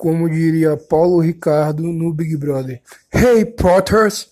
Como diria Paulo Ricardo no Big Brother: Hey Potters!